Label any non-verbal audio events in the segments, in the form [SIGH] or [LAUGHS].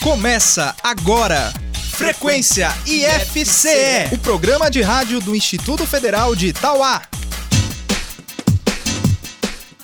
Começa agora. Frequência IFCE, o programa de rádio do Instituto Federal de Itauá.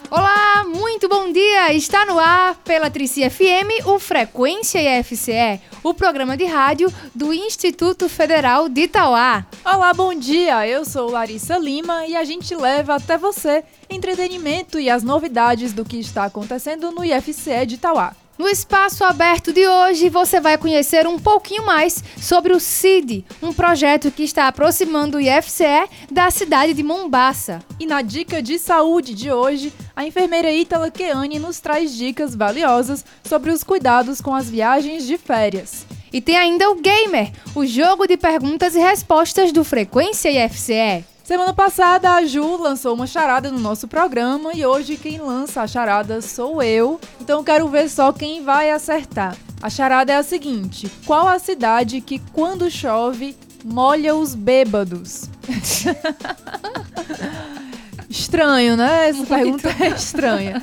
Olá, muito bom dia! Está no ar pela Trici FM o Frequência IFCE, o programa de rádio do Instituto Federal de Itauá. Olá, bom dia! Eu sou Larissa Lima e a gente leva até você entretenimento e as novidades do que está acontecendo no IFCE de Itauá. No espaço aberto de hoje, você vai conhecer um pouquinho mais sobre o CID, um projeto que está aproximando o IFCE da cidade de Mombaça. E na dica de saúde de hoje, a enfermeira Ítala Keane nos traz dicas valiosas sobre os cuidados com as viagens de férias. E tem ainda o Gamer, o jogo de perguntas e respostas do Frequência IFCE. Semana passada a Ju lançou uma charada no nosso programa e hoje quem lança a charada sou eu. Então quero ver só quem vai acertar. A charada é a seguinte: qual a cidade que quando chove molha os bêbados? [LAUGHS] Estranho, né? Essa Muito. pergunta é estranha.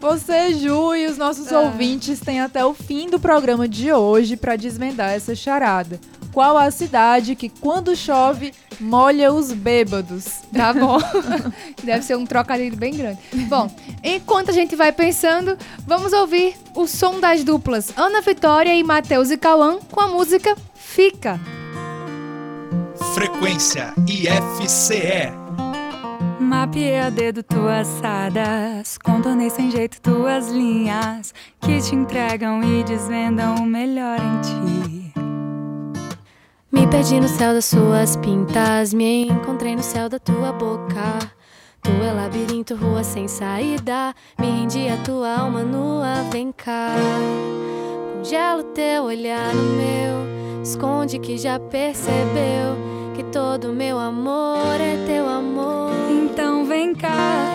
Você, Ju, e os nossos ah. ouvintes têm até o fim do programa de hoje para desvendar essa charada. Qual a cidade que, quando chove, molha os bêbados? Tá bom. [LAUGHS] Deve ser um trocadilho bem grande. Bom, enquanto a gente vai pensando, vamos ouvir o som das duplas Ana Vitória e Matheus e Cauã com a música Fica. Frequência IFCE. Mapeei a dedo tuas sadas, contornei sem jeito tuas linhas que te entregam e desvendam o melhor em ti. Me perdi no céu das suas pintas, me encontrei no céu da tua boca. Tu é labirinto, rua sem saída. Me rendi a tua alma nua, vem cá. Congelo teu olhar no meu, esconde que já percebeu que todo meu amor é teu amor. Então vem cá,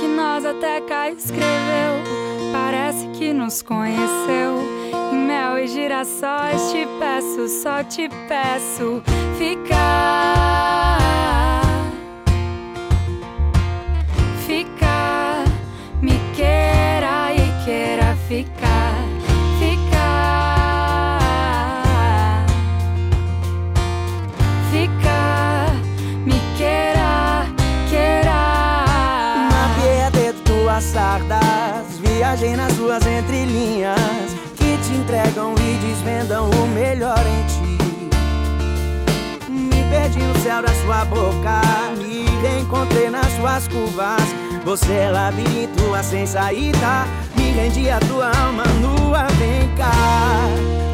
que nós até cá escreveu. Parece que nos conheceu mel e girassóis. Te peço, só te peço ficar. Ficar, me queira e queira ficar. Ficar, ficar, me queira, queira. Mapeei a dedo tuas sardas, viajei nas ruas entrelinhas entregam e desvendam o melhor em ti. Me perdi no céu da sua boca, me reencontrei nas suas curvas. Você é labirinto, a sem saída. Me rendi a tua alma nua, vem cá.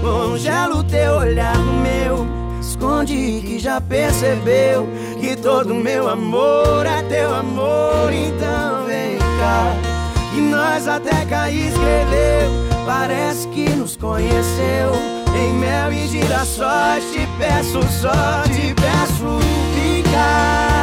Congelo teu olhar no meu. Esconde que já percebeu que todo meu amor é teu amor. Então vem cá, que nós até cá escreveu Parece que nos conheceu. Em mel e girassóis Te peço só, te peço ficar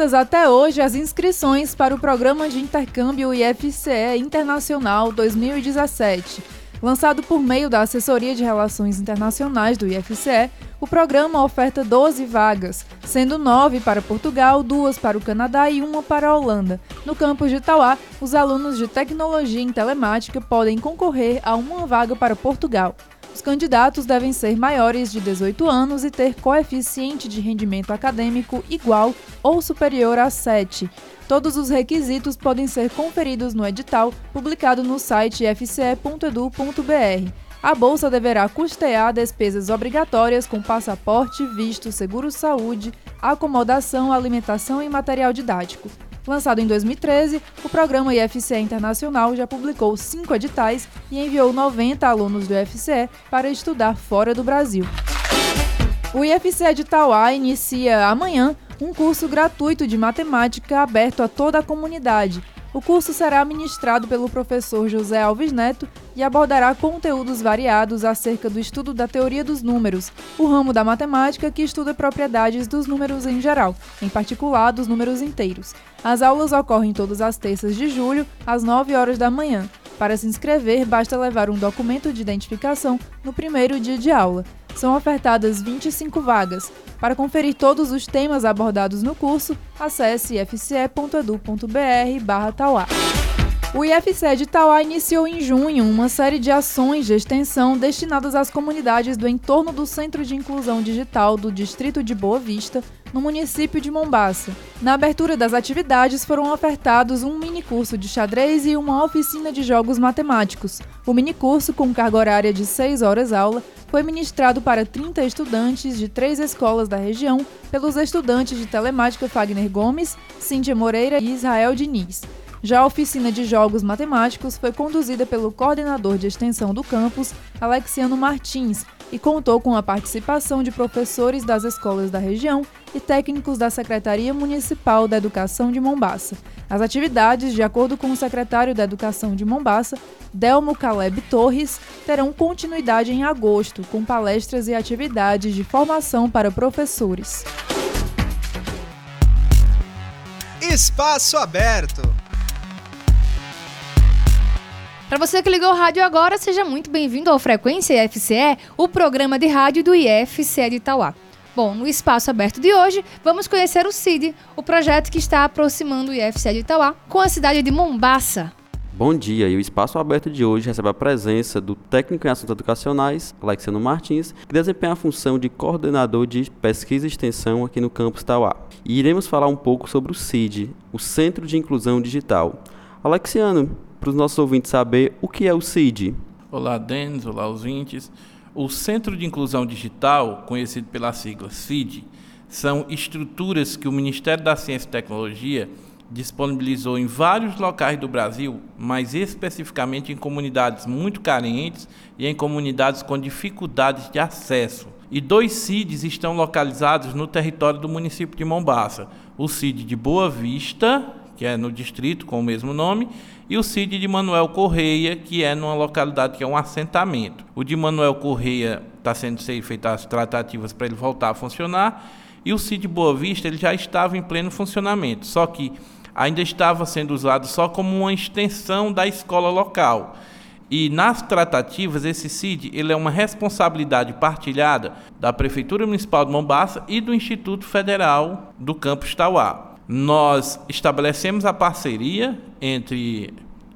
abertas até hoje as inscrições para o Programa de Intercâmbio IFCE Internacional 2017. Lançado por meio da Assessoria de Relações Internacionais do IFCE, o programa oferta 12 vagas, sendo 9 para Portugal, 2 para o Canadá e 1 para a Holanda. No campus de Itauá, os alunos de Tecnologia em Telemática podem concorrer a uma vaga para Portugal. Os candidatos devem ser maiores de 18 anos e ter coeficiente de rendimento acadêmico igual ou superior a 7. Todos os requisitos podem ser conferidos no edital publicado no site fce.edu.br. A bolsa deverá custear despesas obrigatórias com passaporte, visto, seguro-saúde, acomodação, alimentação e material didático. Lançado em 2013, o programa IFCE Internacional já publicou cinco editais e enviou 90 alunos do IFCE para estudar fora do Brasil. O IFCE de Tauá inicia amanhã um curso gratuito de matemática aberto a toda a comunidade. O curso será ministrado pelo professor José Alves Neto e abordará conteúdos variados acerca do estudo da teoria dos números, o ramo da matemática que estuda propriedades dos números em geral, em particular dos números inteiros. As aulas ocorrem todas as terças de julho, às 9 horas da manhã. Para se inscrever, basta levar um documento de identificação no primeiro dia de aula. São ofertadas 25 vagas. Para conferir todos os temas abordados no curso, acesse ifce.edu.br/tauá. O IFCE de Tauá iniciou em junho uma série de ações de extensão destinadas às comunidades do entorno do Centro de Inclusão Digital do Distrito de Boa Vista, no município de Mombaça. Na abertura das atividades foram ofertados um mini curso de xadrez e uma oficina de jogos matemáticos. O mini curso, com carga horária de 6 horas aula, foi ministrado para 30 estudantes de três escolas da região pelos estudantes de telemática Fagner Gomes, Cíntia Moreira e Israel Diniz. Já a oficina de jogos matemáticos foi conduzida pelo coordenador de extensão do campus, Alexiano Martins, e contou com a participação de professores das escolas da região e técnicos da Secretaria Municipal da Educação de Mombaça. As atividades, de acordo com o secretário da Educação de Mombaça, Delmo Caleb Torres, terão continuidade em agosto, com palestras e atividades de formação para professores. Espaço aberto. Para você que ligou o rádio agora, seja muito bem-vindo ao Frequência IFCE, o programa de rádio do IFCE de Itauá. Bom, no espaço aberto de hoje, vamos conhecer o CID, o projeto que está aproximando o IFCE de Itauá com a cidade de Mombaça. Bom dia, e o espaço aberto de hoje recebe a presença do técnico em assuntos educacionais, Alexiano Martins, que desempenha a função de coordenador de pesquisa e extensão aqui no campus Tauá. E iremos falar um pouco sobre o CID, o Centro de Inclusão Digital. Alexiano, para os nossos ouvintes saber o que é o CID. Olá, Denis, olá, ouvintes. O Centro de Inclusão Digital, conhecido pela sigla CID, são estruturas que o Ministério da Ciência e Tecnologia disponibilizou em vários locais do Brasil, mas especificamente em comunidades muito carentes e em comunidades com dificuldades de acesso. E dois CIDs estão localizados no território do município de Mombaça: o CID de Boa Vista, que é no distrito com o mesmo nome, e o CID de Manuel Correia, que é numa localidade que é um assentamento. O de Manuel Correia está sendo feitas as tratativas para ele voltar a funcionar, e o CID Boa Vista ele já estava em pleno funcionamento, só que ainda estava sendo usado só como uma extensão da escola local. E nas tratativas, esse CID ele é uma responsabilidade partilhada da Prefeitura Municipal de Mombaça e do Instituto Federal do Campus Tauá nós estabelecemos a parceria entre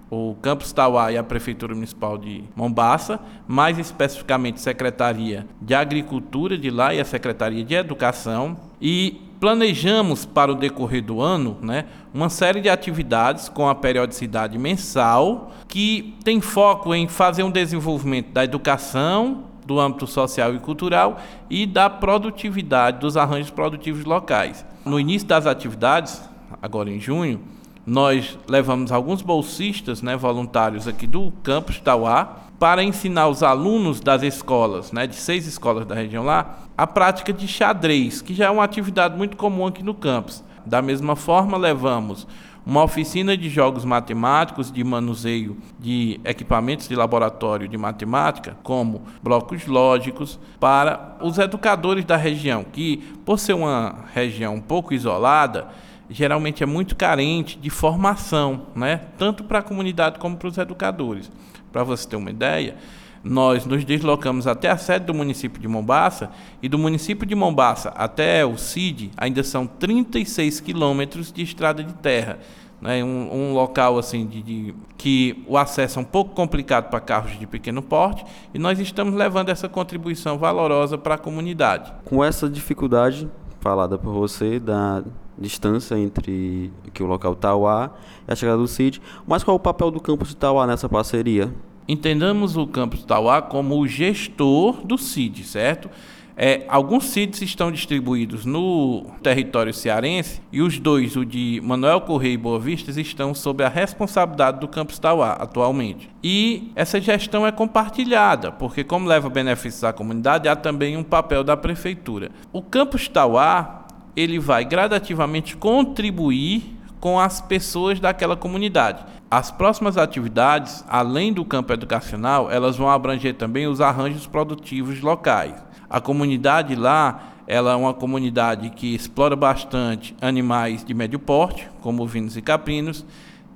o Campus Tauá e a Prefeitura Municipal de Mombaça, mais especificamente a Secretaria de Agricultura de lá e a Secretaria de Educação, e planejamos para o decorrer do ano né, uma série de atividades com a periodicidade mensal que tem foco em fazer um desenvolvimento da educação, do âmbito social e cultural e da produtividade dos arranjos produtivos locais. No início das atividades, agora em junho, nós levamos alguns bolsistas, né, voluntários aqui do campus Tauá, para ensinar os alunos das escolas, né, de seis escolas da região lá, a prática de xadrez, que já é uma atividade muito comum aqui no campus. Da mesma forma, levamos uma oficina de jogos matemáticos de manuseio de equipamentos de laboratório de matemática, como blocos lógicos, para os educadores da região, que, por ser uma região um pouco isolada, geralmente é muito carente de formação, né? tanto para a comunidade como para os educadores. Para você ter uma ideia, nós nos deslocamos até a sede do município de Mombaça e do município de Mombaça até o CID ainda são 36 quilômetros de estrada de terra. né, um, um local assim de, de, que o acesso é um pouco complicado para carros de pequeno porte e nós estamos levando essa contribuição valorosa para a comunidade. Com essa dificuldade falada por você da distância entre que o local Tauá e a chegada do CID, mas qual é o papel do campus de Tauá nessa parceria? Entendamos o campus Tauá como o gestor do CID, certo? É, alguns CIDs estão distribuídos no território cearense e os dois, o de Manuel Correia e Boa Vista, estão sob a responsabilidade do Campus Tauá atualmente. E essa gestão é compartilhada, porque como leva benefícios à comunidade, há também um papel da prefeitura. O Campus Tauá, ele vai gradativamente contribuir com as pessoas daquela comunidade. As próximas atividades, além do campo educacional, elas vão abranger também os arranjos produtivos locais. A comunidade lá, ela é uma comunidade que explora bastante animais de médio porte, como ovinos e caprinos,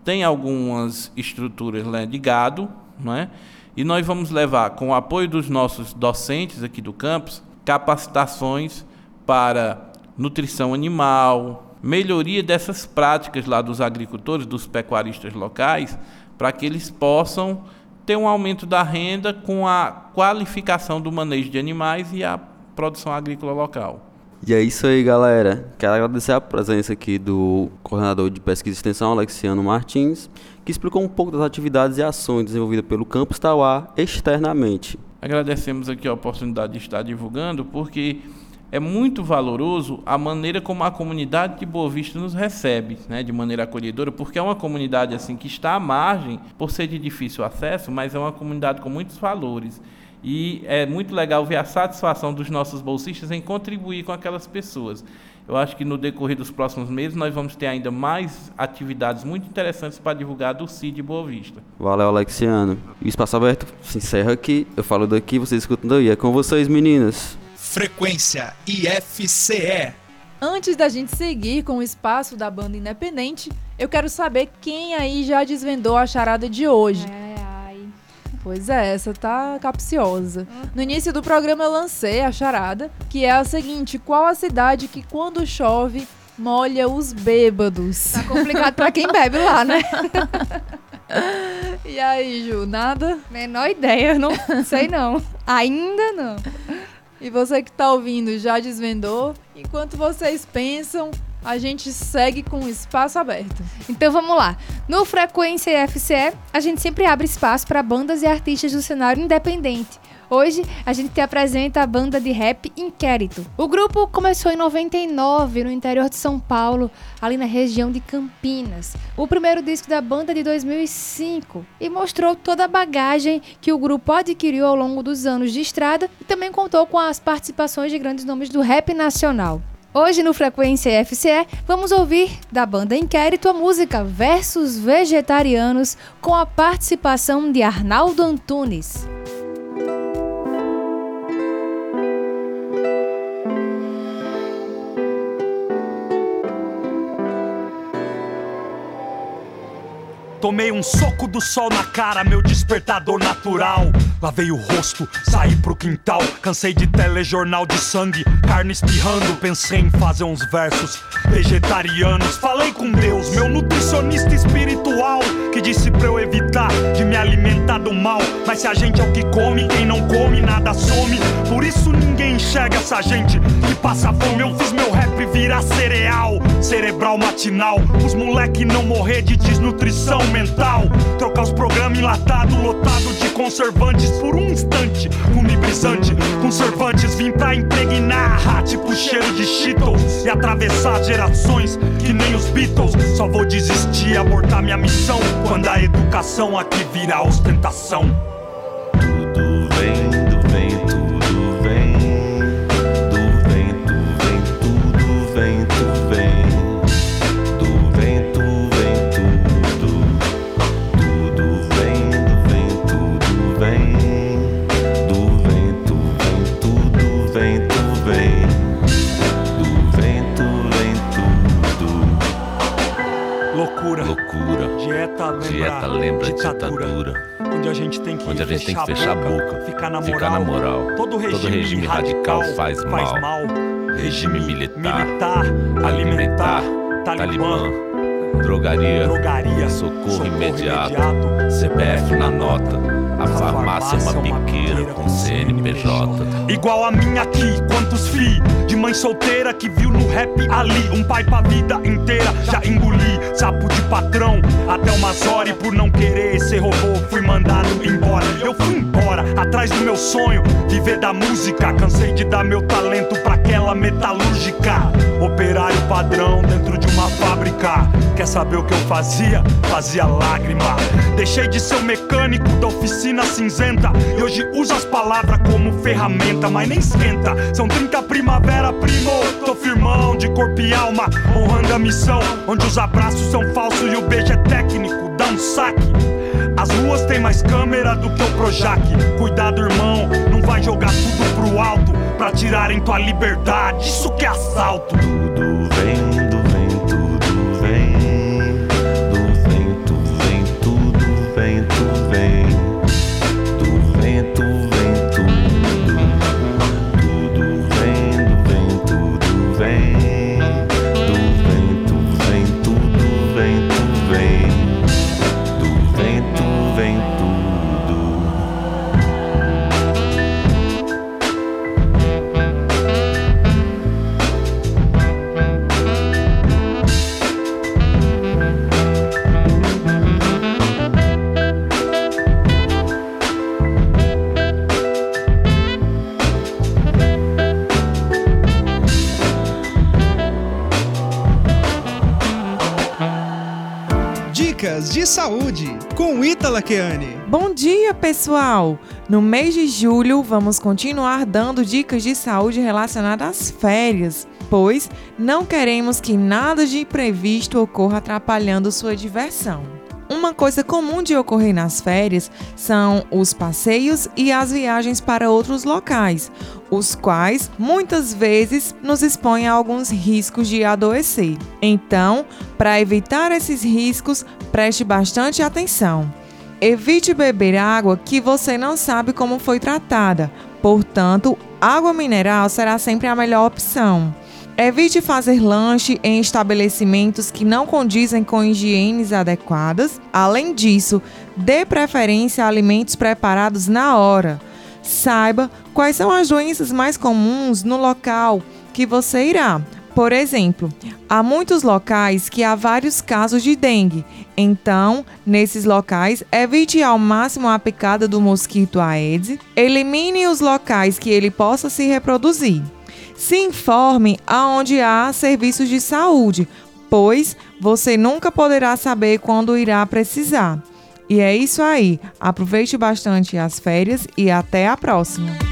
tem algumas estruturas né, de gado, é? e nós vamos levar, com o apoio dos nossos docentes aqui do campus, capacitações para nutrição animal, melhoria dessas práticas lá dos agricultores, dos pecuaristas locais, para que eles possam ter um aumento da renda com a qualificação do manejo de animais e a produção agrícola local. E é isso aí, galera. Quero agradecer a presença aqui do coordenador de pesquisa e extensão, Alexiano Martins, que explicou um pouco das atividades e ações desenvolvidas pelo Campus Tauá externamente. Agradecemos aqui a oportunidade de estar divulgando, porque é muito valoroso a maneira como a comunidade de Boa Vista nos recebe, né, de maneira acolhedora, porque é uma comunidade assim que está à margem por ser de difícil acesso, mas é uma comunidade com muitos valores. E é muito legal ver a satisfação dos nossos bolsistas em contribuir com aquelas pessoas. Eu acho que no decorrer dos próximos meses nós vamos ter ainda mais atividades muito interessantes para divulgar do CID Boa Vista. Valeu, Alexiano. O Espaço Aberto se encerra aqui. Eu falo daqui, vocês escutam daí. É com vocês, meninas. Frequência IFCE. Antes da gente seguir com o espaço da banda independente, eu quero saber quem aí já desvendou a charada de hoje. Ai, ai. Pois é, essa tá capciosa. No início do programa eu lancei a charada, que é a seguinte: qual a cidade que quando chove molha os bêbados? Tá complicado [LAUGHS] pra quem bebe lá, né? [LAUGHS] E aí, Ju, nada? Menor ideia, não sei não. [LAUGHS] Ainda não. E você que tá ouvindo já desvendou? Enquanto vocês pensam, a gente segue com o espaço aberto. Então vamos lá. No Frequência FCE, a gente sempre abre espaço para bandas e artistas do cenário independente. Hoje a gente te apresenta a banda de rap Inquérito. O grupo começou em 99 no interior de São Paulo, ali na região de Campinas. O primeiro disco da banda é de 2005 e mostrou toda a bagagem que o grupo adquiriu ao longo dos anos de estrada e também contou com as participações de grandes nomes do rap nacional. Hoje no Frequência FCE, vamos ouvir da banda Inquérito a música Versos Vegetarianos com a participação de Arnaldo Antunes. Tomei um soco do sol na cara, meu despertador natural. Lavei o rosto, saí pro quintal. Cansei de telejornal de sangue, carne espirrando. Pensei em fazer uns versos vegetarianos. Falei com Deus, meu nutricionista espiritual, que disse pra eu evitar de me alimentar do mal. Mas se a gente é o que come, quem não come nada some. Por isso ninguém enxerga essa gente que passa fome. Eu fiz meu rap virar cereal, cerebral matinal. Os moleque não morrer de desnutrição mental. Trocar os programas enlatados, lotado de conservantes por um instante. Funibrizante, conservantes vim pra impregnar. Tipo cheiro de Cheetos e atravessar gerações que nem os Beatles. Só vou desistir, abortar minha missão. Quando a educação aqui virar ostentação. Dieta lembra, Dieta lembra ditadura. Onde a gente tem que, gente tem que fechar a boca, ficar na ficar moral. na moral. Todo regime, regime radical faz mal. mal. Regime militar, militar, alimentar, talibã. talibã. Drogaria, drogaria, socorro imediato, CPF na nota. A farmácia é uma biqueira com CNPJ. Igual a minha aqui, quantos fi de mãe solteira que viu no rap ali um pai pra vida inteira. Já engoli sapo de patrão até umas horas e por não querer ser robô fui mandado embora. Eu fui embora atrás do meu sonho, viver da música. Cansei de dar meu talento pra aquela metalúrgica. Operário padrão dentro de uma fábrica. Quer saber o que eu fazia? Fazia lágrima. Deixei de ser o mecânico da oficina cinzenta e hoje uso as palavras como ferramenta, mas nem esquenta. São 30 primavera, primo. Tô firmão de corpo e alma, honrando a missão. Onde os abraços são falsos e o beijo é técnico. Dá um saque. As ruas tem mais câmera do que o Projac. Cuidado, irmão, vai jogar tudo pro alto pra tirarem tua liberdade. Isso que é assalto. Tudo Bom dia, pessoal! No mês de julho, vamos continuar dando dicas de saúde relacionadas às férias, pois não queremos que nada de imprevisto ocorra atrapalhando sua diversão. Uma coisa comum de ocorrer nas férias são os passeios e as viagens para outros locais, os quais muitas vezes nos expõem a alguns riscos de adoecer. Então, para evitar esses riscos, preste bastante atenção. Evite beber água que você não sabe como foi tratada, portanto, água mineral será sempre a melhor opção. Evite fazer lanche em estabelecimentos que não condizem com higienes adequadas. Além disso, dê preferência a alimentos preparados na hora. Saiba quais são as doenças mais comuns no local que você irá. Por exemplo, há muitos locais que há vários casos de dengue. Então, nesses locais, evite ao máximo a picada do mosquito Aedes. Elimine os locais que ele possa se reproduzir. Se informe aonde há serviços de saúde, pois você nunca poderá saber quando irá precisar. E é isso aí. Aproveite bastante as férias e até a próxima.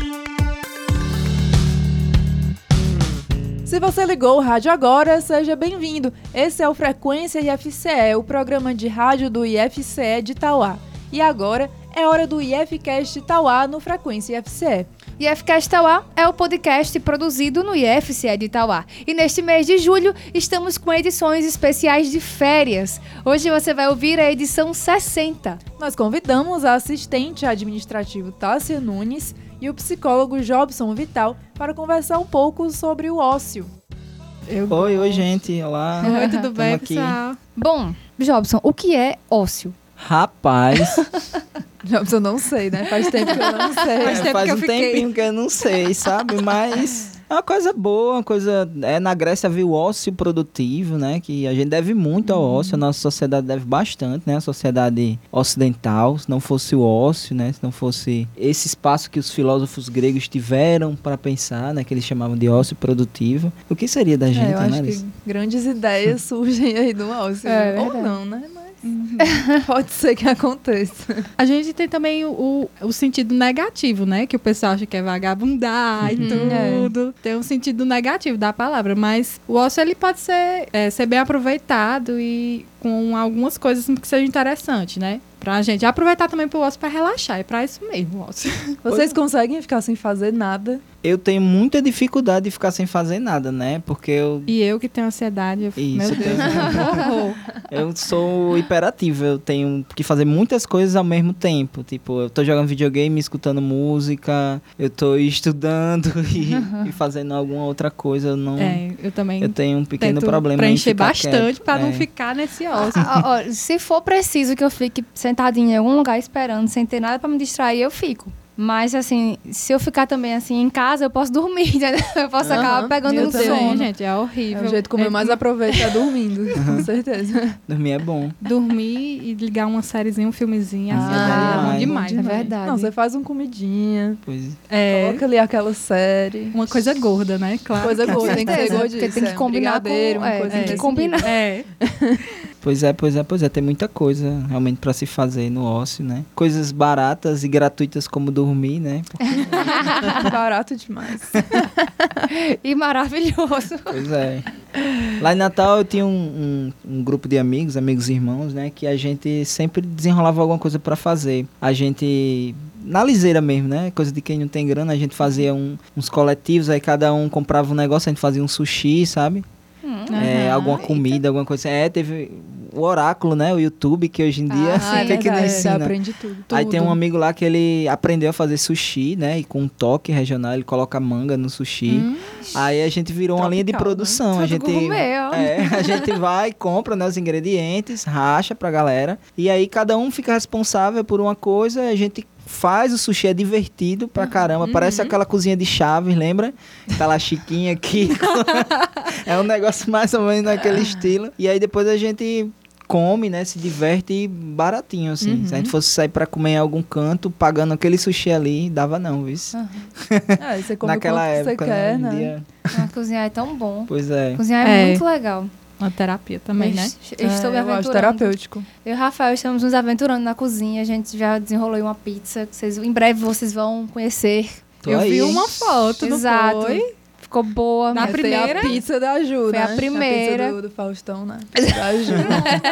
Se você ligou o rádio agora, seja bem-vindo. Esse é o Frequência IFCE, o programa de rádio do IFCE de Tauá. E agora é hora do IFCast Tauá no Frequência IFCE. IFCast Tauá é o podcast produzido no IFCE de Tauá. E neste mês de julho estamos com edições especiais de férias. Hoje você vai ouvir a edição 60. Nós convidamos a assistente administrativo Tássia Nunes e o psicólogo Jobson Vital para conversar um pouco sobre o ócio. Oi, oi, gente. Olá. [LAUGHS] Oi, tudo bem, aqui. pessoal? Bom, Jobson, o que é ócio? Rapaz, [LAUGHS] Jobson, não sei, né? Faz tempo que eu não [LAUGHS] sei. é, faz um tempinho que eu não sei, sabe? Mas é uma coisa boa, uma coisa. É, na Grécia havia o ócio produtivo, né? Que a gente deve muito ao ócio, a nossa sociedade deve bastante, né? A sociedade ocidental. Se não fosse o ócio, né? Se não fosse esse espaço que os filósofos gregos tiveram para pensar, né? Que eles chamavam de ócio produtivo. O que seria da gente, É, eu né, acho Larissa? que grandes ideias surgem aí do ócio. É, Ou verdade. não, né? [LAUGHS] Pode ser que aconteça. A gente tem também o, o, sentido negativo, né? Que o pessoal acha que é vagabundar e Uhum. tudo. Tem um sentido negativo da palavra, mas o ócio ele pode ser, é, ser bem aproveitado e com algumas coisas que sejam interessantes, né? Pra gente aproveitar também pro ócio pra relaxar. É pra isso mesmo o ócio. Vocês conseguem ficar sem fazer nada? Eu tenho muita dificuldade de ficar sem fazer nada, né? Porque eu. E eu que tenho ansiedade, eu fico, Isso, meu eu Deus, horror. [LAUGHS] Eu sou hiperativo, eu tenho que fazer muitas coisas ao mesmo tempo. Tipo, eu tô jogando videogame, escutando música, eu tô estudando [LAUGHS] e, e fazendo alguma outra coisa. Eu não. É, eu também Eu tenho um pequeno problema em preencher ficar bastante quieto. pra não É. ficar nesse ócio. Ah, ó, se for preciso que eu fique sentadinha em algum lugar esperando, sem ter nada pra me distrair, eu fico. Mas, assim, se eu ficar também, assim, em casa, eu posso dormir, [LAUGHS] entendeu? Eu posso acabar Aham, pegando eu um também, sono. gente, é horrível. É o jeito como eu É- mais aproveito é dormindo, com certeza. Dormir é bom. Dormir e ligar uma sériezinha, um filmezinho, assim, Ah, é bom é demais. É né? verdade. Não, você faz uma comidinha, Pois É coloca ali aquela série. uma coisa gorda, né? Claro. Coisa gorda, tem que ser gordice. porque tem que é, um combinar com- uma é, coisa tem que combinar. nível. É, [LAUGHS] Pois é, pois é, pois é. Tem muita coisa realmente pra se fazer no ócio, né? Coisas baratas e gratuitas como dormir, né? [LAUGHS] Barato demais. E maravilhoso. Pois é. Lá em Natal eu tinha um, um, um grupo de amigos, amigos e irmãos, né? Que a gente sempre desenrolava alguma coisa pra fazer. A gente. Na liseira mesmo, né? Coisa de quem não tem grana, a gente fazia um- uns coletivos, aí cada um comprava um negócio, a gente fazia um sushi, sabe? É, Aham. alguma comida, alguma coisa. É, teve o oráculo, né? O YouTube, que hoje em dia Ah, [LAUGHS] é fica não verdade, você ensina. aprende tudo. Aí tem tudo. um amigo lá que ele aprendeu a fazer sushi, né? E com um toque regional, ele coloca manga no sushi. Hum, Aí a gente virou uma linha de Tropical, né? produção. A Tudo gente, é, a gente [LAUGHS] vai, compra né, os ingredientes, racha pra galera. E aí cada um fica responsável por uma coisa. A gente faz o sushi, é divertido pra caramba. Parece aquela cozinha de Chaves, lembra? Tá lá Chiquinha aqui. [LAUGHS] é um negócio mais ou menos naquele estilo. E aí depois a gente come, né? Se diverte e baratinho, assim. Se a gente fosse sair pra comer em algum canto, pagando aquele sushi ali, dava não, viu? [LAUGHS] É, você come Naquela o quanto época, você quer, né? né? Em dia- Ah, Cozinhar é tão bom. Pois é. Cozinhar é, É. muito legal. uma terapia também, né? Eu estou me É, eu acho aventurando. terapêutico. Eu e o Rafael estamos nos aventurando na cozinha. A gente já desenrolou uma pizza. que Vocês, em breve vocês vão conhecer. Tô eu aí, vi uma foto, não Exato. foi? Ficou boa. Na primeira- a pizza da Ju, Foi a né? primeira. pizza do, do Faustão, né? [LAUGHS] Da Ju.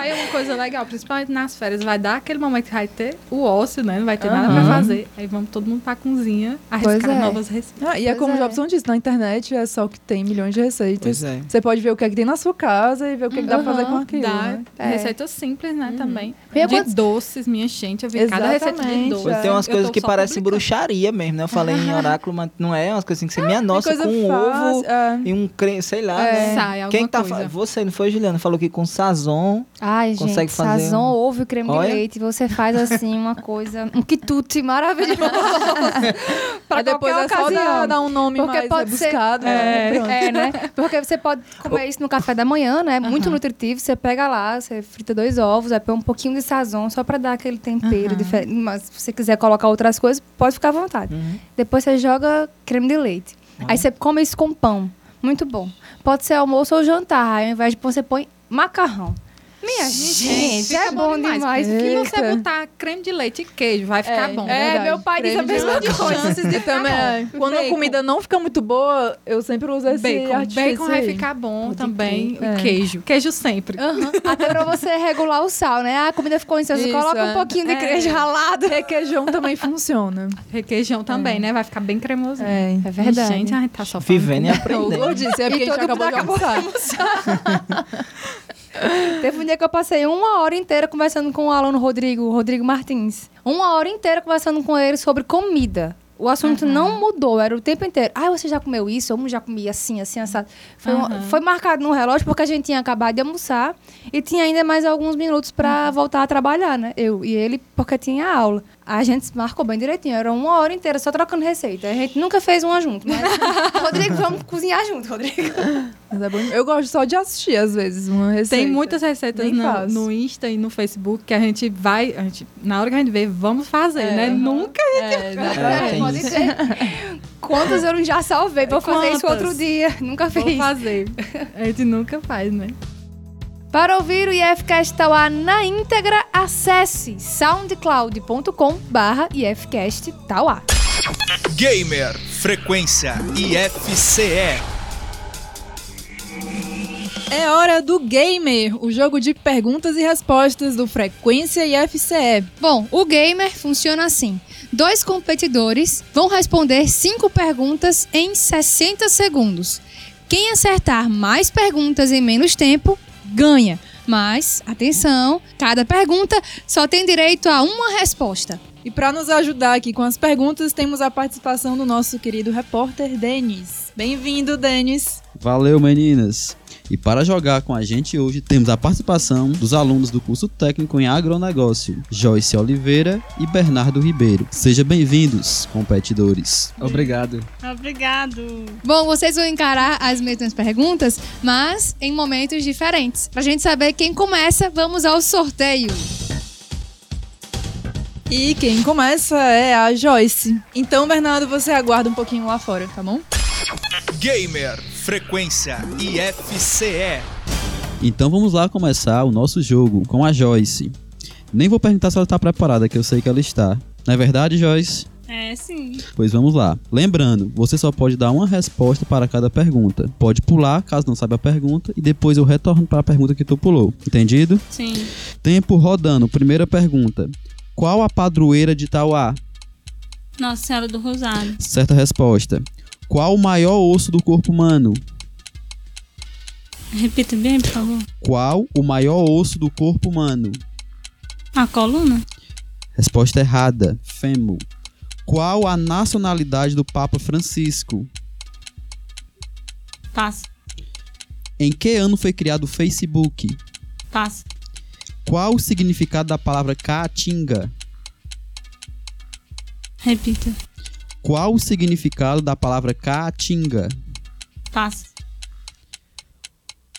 Aí é uma coisa legal, principalmente nas férias, vai dar aquele momento que vai ter o ócio, né? Não vai ter nada pra fazer. Aí vamos todo mundo pra cozinha arriscar é. novas receitas. Ah, e é Pois como o é. Jobson disse, na internet é só que tem milhões de receitas. Pois é. Você pode ver o que é que tem na sua casa e ver o que, é que dá pra fazer com aquilo. Dá né? É. receitas simples, né, também. Meu, de quantos- doces, minha gente, eu vi cada receita de Exatamente. tem umas coisas que parecem bruxaria mesmo, né? Eu falei em oráculo, mas não é umas coisas assim que você, minha [LAUGHS] nossa, com ovo é. e um creme, sei lá, É. né? Sai Quem tá coisa. Você, não foi, Juliana? Falou que com sazon. Ai, Consegue gente, fazer sazon, um- ovo e creme Olha. de leite. Você faz assim uma [LAUGHS] coisa, um quitute maravilhoso. [LAUGHS] pra Aí depois qualquer é só ocasião. dar, dar um nome Porque mais pode ser- rebuscado. né? Pronto. É, né? Porque você pode [LAUGHS] comer isso no café da manhã, né? Muito nutritivo. Você pega lá, você frita dois ovos, aí põe um pouquinho de sazon só pra dar aquele tempero Aham. diferente. Mas se você quiser colocar outras coisas, pode ficar à vontade. Uhum. Depois você joga creme de leite. Aí você come isso com pão. Muito bom. Pode ser almoço ou jantar. Aí, ao invés de pôr, você põe macarrão. Minha gente, Fica é bom demais. Se Fica. você botar creme de leite e queijo, vai ficar bom. é, verdade. meu pai diz a mesma coisa. chances de [LAUGHS] também. é. Quando a Bacon. comida não fica muito boa, eu sempre uso esse Bacon. artifício Bacon vai ficar bom Pode também. E É. queijo. Queijo sempre. Aham. [LAUGHS] Até pra você regular o sal, né? Ah, a comida ficou incensa, Isso, coloca é. um pouquinho de É. queijo ralado. Requeijão também funciona. Requeijão também, né? Vai ficar bem cremosinho. É. É verdade. Gente, ai, tá só falando Vivendo e aprendendo. gordice é porque a gente todo acabou de acabou almoçar. [LAUGHS] Teve um dia que eu passei uma hora inteira conversando com o aluno Rodrigo, Rodrigo Martins. Uma hora inteira conversando com ele sobre comida. O assunto não mudou, era o tempo inteiro. Ah, você já comeu isso? Eu já comi assim, assim, assado. Foi, um- Aham. foi marcado no relógio porque a gente tinha acabado de almoçar e tinha ainda mais alguns minutos pra voltar a trabalhar, né? Eu e ele, porque tinha aula. A gente marcou bem direitinho, era uma hora inteira só trocando receita. A gente nunca fez uma junto, mas. [LAUGHS] Rodrigo, vamos cozinhar junto, Rodrigo. Mas é bom. Eu gosto só de assistir, às vezes, uma receita. Tem muitas receitas no, no Insta e no Facebook que a gente vai, a gente, na hora que a gente vê, vamos fazer, É, né? aham. Nunca É, exatamente. tem pode ser. Quantas eu já salvei pra fazer isso outro dia? Nunca vou fiz. fazer. A gente nunca faz, né? Para ouvir o IFCast Tauá na íntegra, acesse soundcloud.com barra IFCast Tauá. Gamer Frequência IFCE. É hora do Gamer, o jogo de perguntas e respostas do Frequência e FCE. Bom, o gamer funciona assim. Dois competidores vão responder cinco perguntas em 60 segundos. Quem acertar mais perguntas em menos tempo, ganha. Mas, atenção, cada pergunta só tem direito a uma resposta. E para nos ajudar aqui com as perguntas, temos a participação do nosso querido repórter Denis. Bem-vindo, Denis. Valeu, meninas! E para jogar com a gente hoje, temos a participação dos alunos do curso técnico em agronegócio, Joyce Oliveira e Bernardo Ribeiro. Sejam bem-vindos, competidores. Obrigado. Obrigado. Bom, vocês vão encarar as mesmas perguntas, mas em momentos diferentes. Pra gente saber quem começa, vamos ao sorteio. E quem começa é a Joyce. Então, Bernardo, você aguarda um pouquinho lá fora, tá bom? Gamer, frequência IFCE. Então vamos lá começar o nosso jogo com a Joyce. Nem vou perguntar se ela está preparada, que eu sei que ela está. Não é verdade, Joyce? É, sim. Pois vamos lá. Lembrando, você só pode dar uma resposta para cada pergunta. Pode pular, caso não saiba a pergunta, e depois eu retorno para a pergunta que tu pulou. Entendido? Sim. Tempo rodando. Primeira pergunta. Qual a padroeira de Tauá? Nossa Senhora do Rosário. Certa resposta. Qual o maior osso do corpo humano? Repita bem, por favor. Qual o maior osso do corpo humano? A coluna? Resposta errada. Fêmur. Qual a nacionalidade do Papa Francisco? Passa. Em que ano foi criado o Facebook? Passa. Qual o significado da palavra caatinga? Repita. Qual o significado da palavra caatinga? Passa.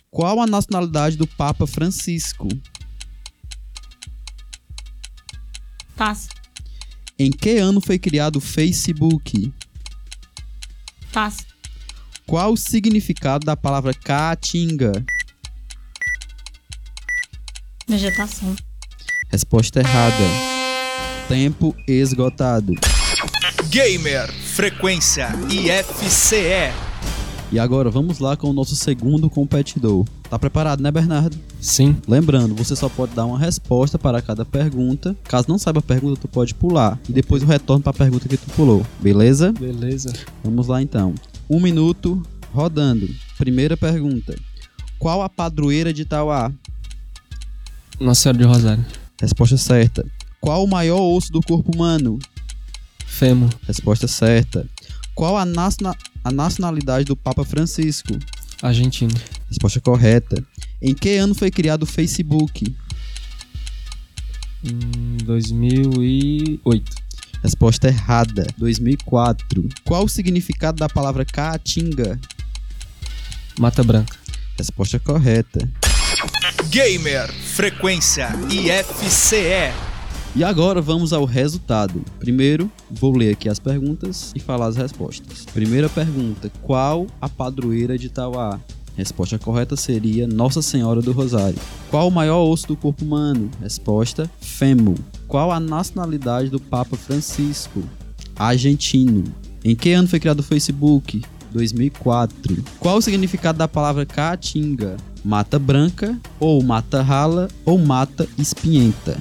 Qual a nacionalidade do Papa Francisco? Passa. Em que ano foi criado o Facebook? Passa. Qual o significado da palavra caatinga? Vegetação. Resposta errada. Tempo esgotado. Gamer, frequência IFCE. E agora vamos lá com o nosso segundo competidor. Tá preparado, né, Bernardo? Sim. Lembrando, você só pode dar uma resposta para cada pergunta. Caso não saiba a pergunta, tu pode pular. E depois eu retorno para a pergunta que tu pulou. Beleza? Beleza. Vamos lá então. Um minuto rodando. Primeira pergunta. Qual a padroeira de Tauá? Nossa Senhora de Rosário. Resposta certa. Qual o maior osso do corpo humano? Fêmur. Resposta certa. Qual a, naciona- a nacionalidade do Papa Francisco? Argentina. Resposta correta. Em que ano foi criado o Facebook? Em 2008. Resposta errada. 2004. Qual o significado da palavra caatinga? Mata Branca. Resposta correta. Gamer, frequência IFCE. E agora vamos ao resultado. Primeiro, vou ler aqui as perguntas e falar as respostas. Primeira pergunta: Qual a padroeira de Tauá? Resposta correta seria Nossa Senhora do Rosário. Qual o maior osso do corpo humano? Resposta: fêmur. Qual a nacionalidade do Papa Francisco? Argentino. Em que ano foi criado o Facebook? 2004. Qual o significado da palavra caatinga? Mata branca, ou mata rala, ou mata espinhenta.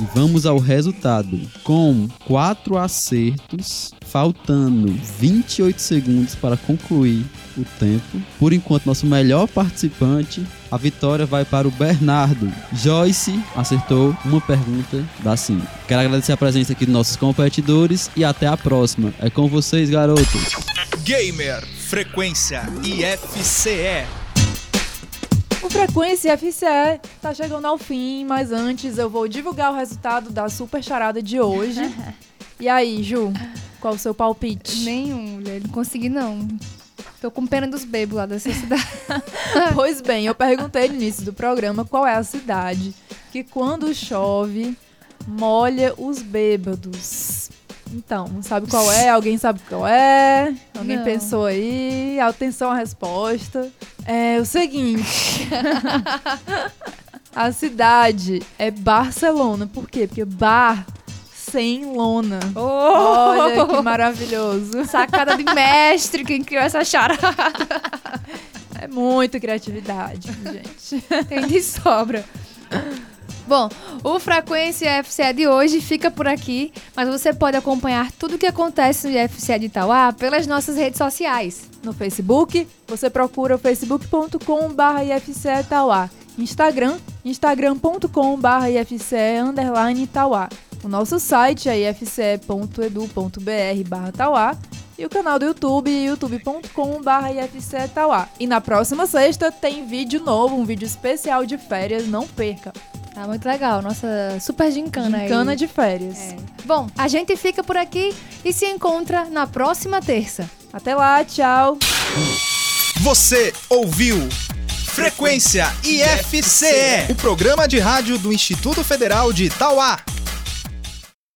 E vamos ao resultado. Com quatro acertos, faltando 28 segundos para concluir o tempo. Por enquanto, nosso melhor participante, a vitória vai para o Bernardo. Joyce acertou uma pergunta das cinco. Quero agradecer a presença aqui dos nossos competidores e até a próxima. É com vocês, garotos. Gamer, frequência IFCE. O Frequência FCE tá chegando ao fim, mas antes eu vou divulgar o resultado da super charada de hoje. [LAUGHS] e aí, Ju, qual o seu palpite? Nenhum, mulher. Não consegui, não. Tô com pena dos bebos lá dessa cidade. [LAUGHS] pois bem, eu perguntei no início do programa qual é a cidade que quando chove molha os bêbados. Então, sabe qual é? Alguém sabe qual é? Alguém Não. pensou aí? Atenção à resposta. É o seguinte. [LAUGHS] a cidade é Barcelona. Por quê? Porque bar sem lona. Olha que maravilhoso. Sacada de mestre, quem criou essa charada. É Muita criatividade, gente. Tem de sobra. Bom, o Frequência IFCE de hoje fica por aqui, mas você pode acompanhar tudo o que acontece no IFCE de Itauá pelas nossas redes sociais. No Facebook, você procura facebook.com.br IFCE Itauá. Instagram, instagram.com.br IFCE underline Itauá. O nosso site é ifce.edu.br barra Tauá e o canal do YouTube, youtube.com.br IFCE. E na próxima sexta tem vídeo novo, um vídeo especial de férias, não perca. Tá muito legal, nossa super gincana, Gincana aí. de férias. É. Bom, a gente fica por aqui e se encontra na próxima terça. Até lá, tchau. Você ouviu Frequência IFCE, o programa de rádio do Instituto Federal de Itauá.